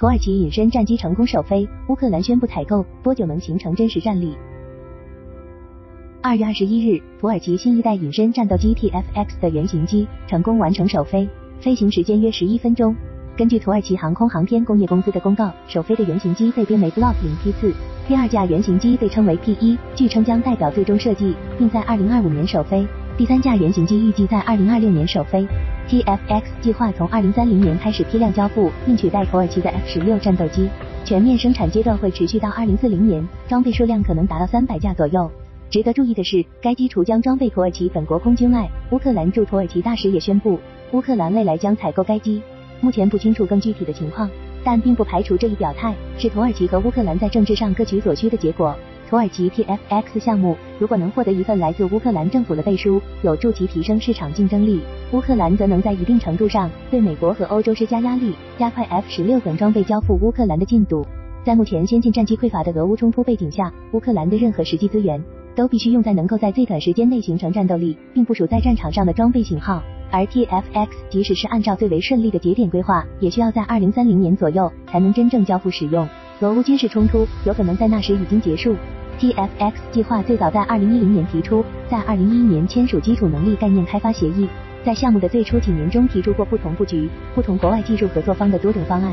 土耳其隐身战机成功首飞，乌克兰宣布采购，多久能形成真实战力？二月二十一日，土耳其新一代隐身战斗机 TFX 的原型机成功完成首飞，飞行时间约十一分钟。根据土耳其航空航天工业公司的公告，首飞的原型机被编为 Block 零批次，第二架原型机被称为 P 一，据称将代表最终设计，并在二零二五年首飞。第三架原型机预计在二零二六年首飞。TFX 计划从二零三零年开始批量交付，并取代土耳其的 F 十六战斗机，全面生产阶段会持续到二零四零年，装备数量可能达到三百架左右。值得注意的是，该机除将装备土耳其本国空军外，乌克兰驻土耳其大使也宣布，乌克兰未来将采购该机。目前不清楚更具体的情况，但并不排除这一表态是土耳其和乌克兰在政治上各取所需的结果。土耳其 TFX 项目如果能获得一份来自乌克兰政府的背书，有助其提升市场竞争力；乌克兰则能在一定程度上对美国和欧洲施加压力，加快 F 十六等装备交付乌克兰的进度。在目前先进战机匮乏的俄乌冲突背景下，乌克兰的任何实际资源都必须用在能够在最短时间内形成战斗力，并部署在战场上的装备型号。而 TFX 即使是按照最为顺利的节点规划，也需要在二零三零年左右才能真正交付使用。俄乌军事冲突有可能在那时已经结束。TFX 计划最早在二零一零年提出，在二零一一年签署基础能力概念开发协议。在项目的最初几年中，提出过不同布局、不同国外技术合作方的多种方案。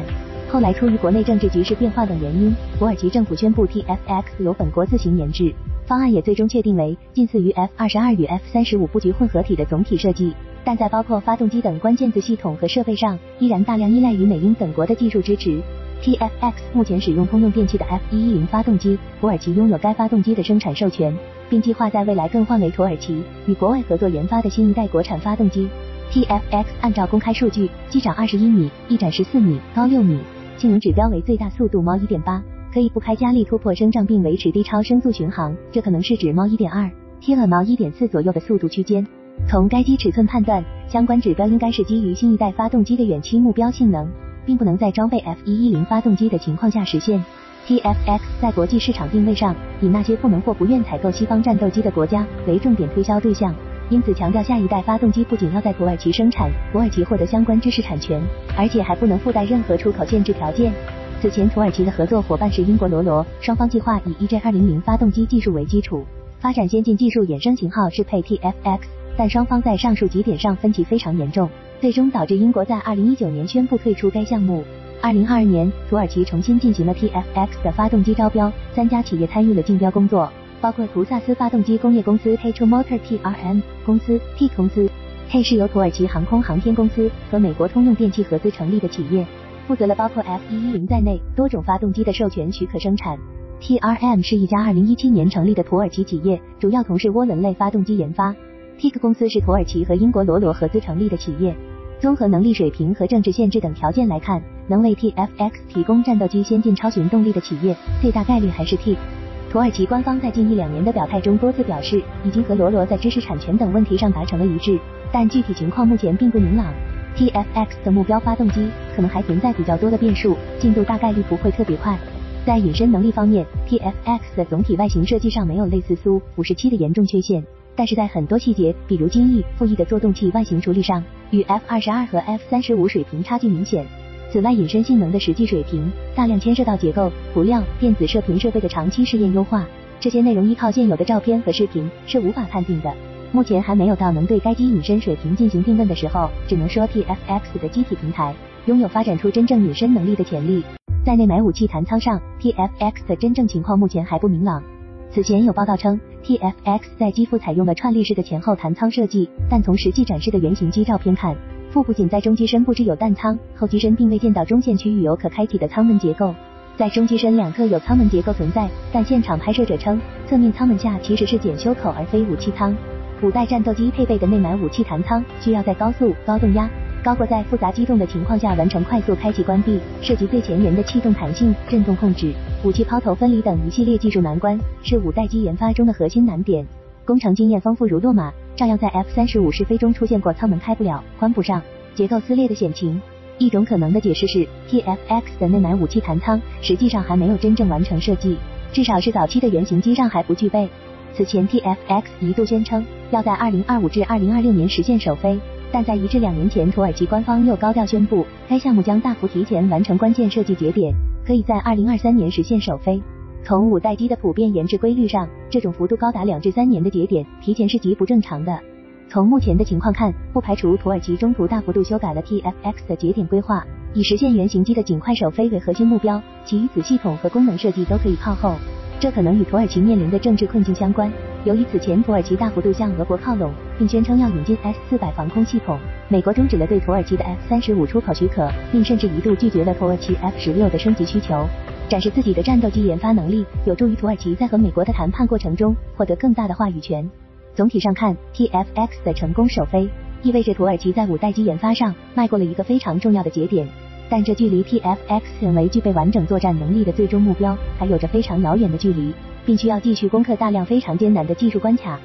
后来出于国内政治局势变化等原因，土耳其政府宣布 TFX 由本国自行研制，方案也最终确定为近似于 F 二十二与 F 三十五布局混合体的总体设计。但在包括发动机等关键子系统和设备上，依然大量依赖于美英等国的技术支持。TFX 目前使用通用电气的 F 一一零发动机，土耳其拥有该发动机的生产授权，并计划在未来更换为土耳其与国外合作研发的新一代国产发动机。TFX 按照公开数据，机长二十一米，翼展十四米，高六米，性能指标为最大速度猫一点八，可以不开加力突破升降并维持低超声速巡航，这可能是指猫一点二、贴了猫一点四左右的速度区间。从该机尺寸判断，相关指标应该是基于新一代发动机的远期目标性能，并不能在装备 F 一一零发动机的情况下实现。TFX 在国际市场定位上，以那些不能或不愿采购西方战斗机的国家为重点推销对象，因此强调下一代发动机不仅要在土耳其生产，土耳其获得相关知识产权，而且还不能附带任何出口限制条件。此前，土耳其的合作伙伴是英国罗罗，双方计划以 EJ 二零零发动机技术为基础，发展先进技术衍生型号适配 TFX。但双方在上述几点上分歧非常严重，最终导致英国在二零一九年宣布退出该项目。二零二二年，土耳其重新进行了 TFX 的发动机招标，三家企业参与了竞标工作，包括图萨斯发动机工业公司、T2 Motor TRM 公司、T 公司。T 是由土耳其航空航天公司和美国通用电气合资成立的企业，负责了包括 F 一一零在内多种发动机的授权许可生产。TRM 是一家二零一七年成立的土耳其企业，主要从事涡轮类发动机研发。TIC 公司是土耳其和英国罗罗合资成立的企业。综合能力水平和政治限制等条件来看，能为 TFX 提供战斗机先进超巡动力的企业，最大概率还是 TIC。土耳其官方在近一两年的表态中多次表示，已经和罗罗在知识产权等问题上达成了一致，但具体情况目前并不明朗。TFX 的目标发动机可能还存在比较多的变数，进度大概率不会特别快。在隐身能力方面，TFX 的总体外形设计上没有类似苏五十七的严重缺陷。但是在很多细节，比如襟翼、副翼的做动器外形处理上，与 F 二十二和 F 三十五水平差距明显。此外，隐身性能的实际水平大量牵涉到结构、涂料、电子射频设备的长期试验优化，这些内容依靠现有的照片和视频是无法判定的。目前还没有到能对该机隐身水平进行定论的时候，只能说 TFX 的机体平台拥有发展出真正隐身能力的潜力。在内埋武器弹仓上，TFX 的真正情况目前还不明朗。此前有报道称，TFX 在机腹采用了串立式的前后弹舱设计，但从实际展示的原型机照片看，腹部仅在中机身布置有弹舱，后机身并未见到中线区域有可开启的舱门结构。在中机身两侧有舱门结构存在，但现场拍摄者称，侧面舱门下其实是检修口而非武器舱。五代战斗机配备的内埋武器弹舱需要在高速、高动压。高过在复杂机动的情况下完成快速开启关闭，涉及最前沿的气动弹性、振动控制、武器抛投分离等一系列技术难关，是五代机研发中的核心难点。工程经验丰富如落马，照样在 F 三十五试飞中出现过舱门开不了、关不上、结构撕裂的险情。一种可能的解释是，TFX 的内埋武器弹舱实际上还没有真正完成设计，至少是早期的原型机上还不具备。此前 TFX 一度宣称要在二零二五至二零二六年实现首飞。但在一至两年前，土耳其官方又高调宣布，该项目将大幅提前完成关键设计节点，可以在二零二三年实现首飞。从五代机的普遍研制规律上，这种幅度高达两至三年的节点提前是极不正常的。从目前的情况看，不排除土耳其中途大幅度修改了 TFX 的节点规划，以实现原型机的尽快首飞为核心目标，其余子系统和功能设计都可以靠后。这可能与土耳其面临的政治困境相关。由于此前土耳其大幅度向俄国靠拢，并宣称要引进 S 四百防空系统，美国终止了对土耳其的 F 三十五出口许可，并甚至一度拒绝了土耳其 F 十六的升级需求。展示自己的战斗机研发能力，有助于土耳其在和美国的谈判过程中获得更大的话语权。总体上看，TFX 的成功首飞，意味着土耳其在五代机研发上迈过了一个非常重要的节点。但这距离 TFX 成为具备完整作战能力的最终目标，还有着非常遥远的距离，并需要继续攻克大量非常艰难的技术关卡。